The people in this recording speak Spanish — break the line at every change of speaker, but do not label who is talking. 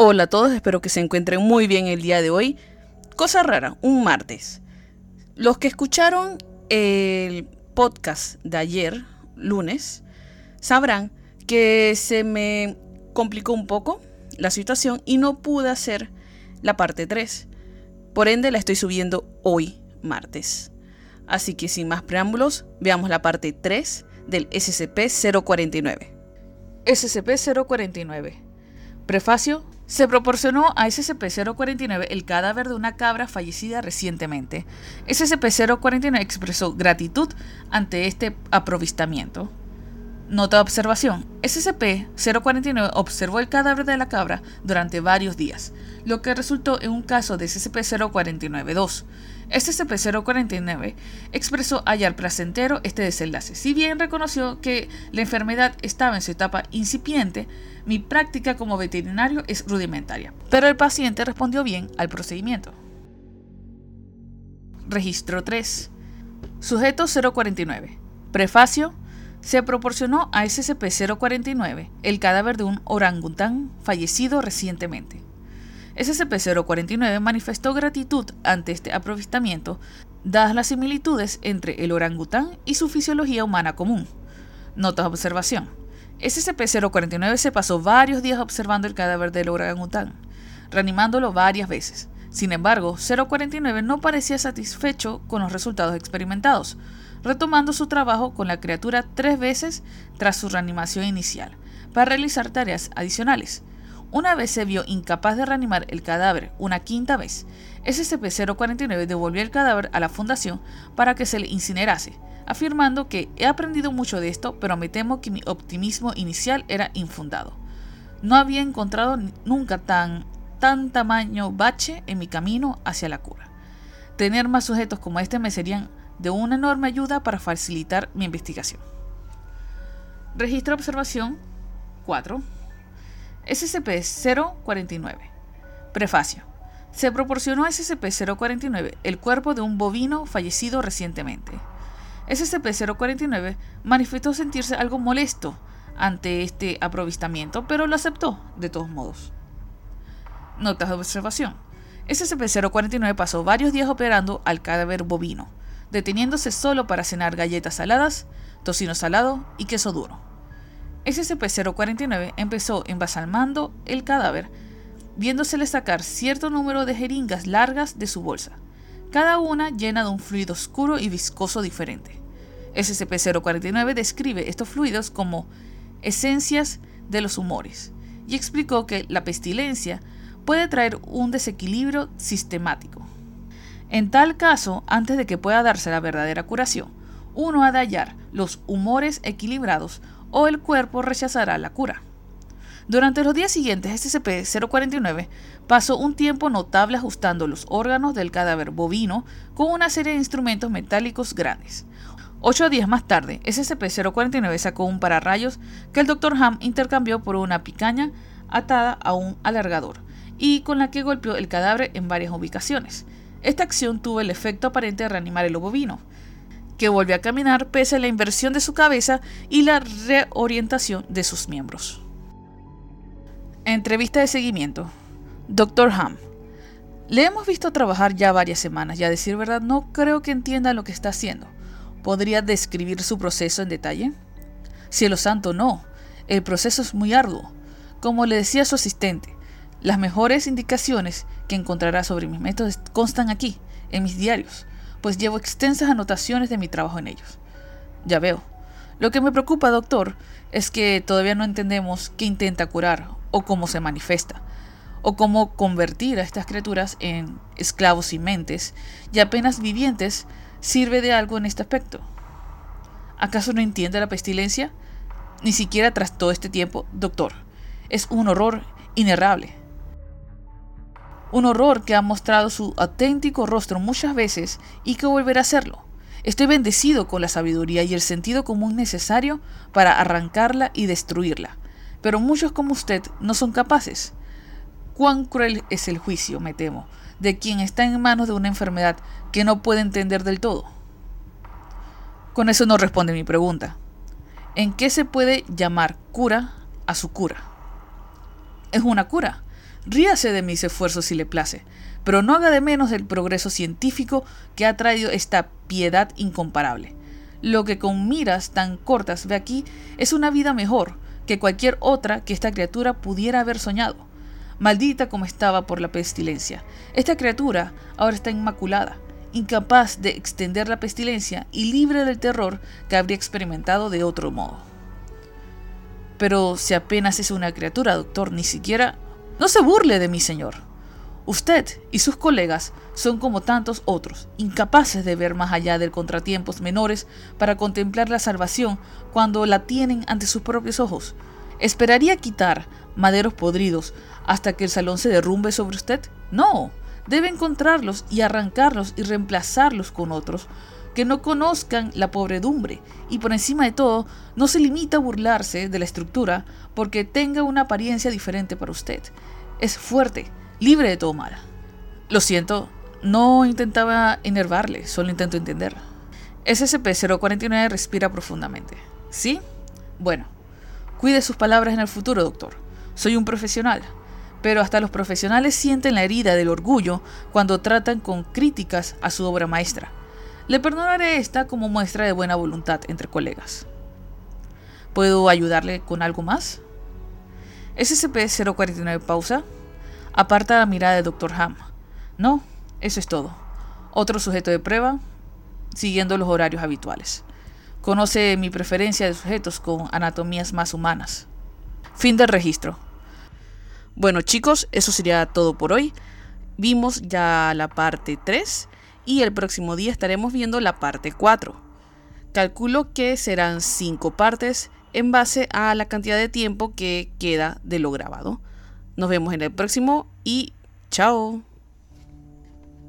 Hola a todos, espero que se encuentren muy bien el día de hoy. Cosa rara, un martes. Los que escucharon el podcast de ayer, lunes, sabrán que se me complicó un poco la situación y no pude hacer la parte 3. Por ende la estoy subiendo hoy, martes. Así que sin más preámbulos, veamos la parte 3 del SCP-049. SCP-049. Prefacio. Se proporcionó a SCP-049 el cadáver de una cabra fallecida recientemente. SCP-049 expresó gratitud ante este aprovistamiento. Nota de observación. SCP-049 observó el cadáver de la cabra durante varios días, lo que resultó en un caso de SCP-049-2. SCP-049 expresó hallar placentero este desenlace. Si bien reconoció que la enfermedad estaba en su etapa incipiente, mi práctica como veterinario es rudimentaria. Pero el paciente respondió bien al procedimiento. Registro 3. Sujeto 049. Prefacio se proporcionó a SCP-049 el cadáver de un orangután fallecido recientemente. SCP-049 manifestó gratitud ante este aprovistamiento, dadas las similitudes entre el orangután y su fisiología humana común. Notas de observación. SCP-049 se pasó varios días observando el cadáver del orangután, reanimándolo varias veces. Sin embargo, 049 no parecía satisfecho con los resultados experimentados, retomando su trabajo con la criatura tres veces tras su reanimación inicial, para realizar tareas adicionales. Una vez se vio incapaz de reanimar el cadáver una quinta vez, SCP-049 devolvió el cadáver a la fundación para que se le incinerase, afirmando que he aprendido mucho de esto, pero me temo que mi optimismo inicial era infundado. No había encontrado nunca tan, tan tamaño bache en mi camino hacia la cura. Tener más sujetos como este me serían de una enorme ayuda para facilitar mi investigación. Registro de observación 4. SCP-049. Prefacio. Se proporcionó a SCP-049 el cuerpo de un bovino fallecido recientemente. SCP-049 manifestó sentirse algo molesto ante este aprovistamiento, pero lo aceptó de todos modos. Notas de observación. SCP-049 pasó varios días operando al cadáver bovino, deteniéndose solo para cenar galletas saladas, tocino salado y queso duro. SCP-049 empezó embalsamando el cadáver, viéndosele sacar cierto número de jeringas largas de su bolsa, cada una llena de un fluido oscuro y viscoso diferente. SCP-049 describe estos fluidos como esencias de los humores y explicó que la pestilencia puede traer un desequilibrio sistemático. En tal caso, antes de que pueda darse la verdadera curación, uno ha de hallar los humores equilibrados o el cuerpo rechazará la cura. Durante los días siguientes, SCP-049 pasó un tiempo notable ajustando los órganos del cadáver bovino con una serie de instrumentos metálicos grandes. Ocho días más tarde, SCP-049 sacó un pararrayos que el Dr. Ham intercambió por una picaña atada a un alargador y con la que golpeó el cadáver en varias ubicaciones. Esta acción tuvo el efecto aparente de reanimar el bovino, que volvió a caminar pese a la inversión de su cabeza y la reorientación de sus miembros. Entrevista de seguimiento. Dr. Ham. Le hemos visto trabajar ya varias semanas y a decir verdad no creo que entienda lo que está haciendo. ¿Podría describir su proceso en detalle? Cielo santo, no. El proceso es muy arduo. Como le decía su asistente, las mejores indicaciones que encontrará sobre mis métodos constan aquí, en mis diarios, pues llevo extensas anotaciones de mi trabajo en ellos. Ya veo. Lo que me preocupa, doctor, es que todavía no entendemos qué intenta curar o cómo se manifiesta, o cómo convertir a estas criaturas en esclavos y mentes, y apenas vivientes, sirve de algo en este aspecto. ¿Acaso no entiende la pestilencia? Ni siquiera tras todo este tiempo, doctor. Es un horror inerrable. Un horror que ha mostrado su auténtico rostro muchas veces y que volverá a hacerlo. Estoy bendecido con la sabiduría y el sentido común necesario para arrancarla y destruirla. Pero muchos como usted no son capaces. Cuán cruel es el juicio, me temo, de quien está en manos de una enfermedad que no puede entender del todo. Con eso no responde mi pregunta. ¿En qué se puede llamar cura a su cura? Es una cura Ríase de mis esfuerzos si le place, pero no haga de menos el progreso científico que ha traído esta piedad incomparable. Lo que con miras tan cortas ve aquí es una vida mejor que cualquier otra que esta criatura pudiera haber soñado. Maldita como estaba por la pestilencia. Esta criatura ahora está inmaculada, incapaz de extender la pestilencia y libre del terror que habría experimentado de otro modo. Pero si apenas es una criatura, doctor, ni siquiera... No se burle de mí, señor. Usted y sus colegas son como tantos otros, incapaces de ver más allá de contratiempos menores para contemplar la salvación cuando la tienen ante sus propios ojos. ¿Esperaría quitar maderos podridos hasta que el salón se derrumbe sobre usted? No, debe encontrarlos y arrancarlos y reemplazarlos con otros que no conozcan la pobredumbre y por encima de todo no se limita a burlarse de la estructura porque tenga una apariencia diferente para usted. Es fuerte, libre de todo mal. Lo siento, no intentaba enervarle, solo intento entender. SCP-049 respira profundamente. ¿Sí? Bueno, cuide sus palabras en el futuro, doctor. Soy un profesional, pero hasta los profesionales sienten la herida del orgullo cuando tratan con críticas a su obra maestra. Le perdonaré esta como muestra de buena voluntad entre colegas. ¿Puedo ayudarle con algo más? SCP-049 pausa Aparta la mirada del Dr. Ham. No, eso es todo. Otro sujeto de prueba, siguiendo los horarios habituales. Conoce mi preferencia de sujetos con anatomías más humanas. Fin del registro. Bueno chicos, eso sería todo por hoy. Vimos ya la parte 3 y el próximo día estaremos viendo la parte 4. Calculo que serán 5 partes en base a la cantidad de tiempo que queda de lo grabado. Nos vemos en el próximo y chao.